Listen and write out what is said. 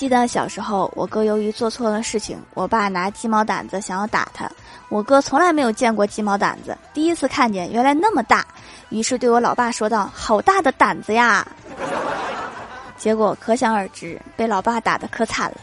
记得小时候我哥由于做错了事情我爸拿鸡毛掸子想要打他。我哥从来没有见过鸡毛掸子第一次看见原来那么大于是对我老爸说道好大的胆子呀！结果可想而知被老爸打得可惨了。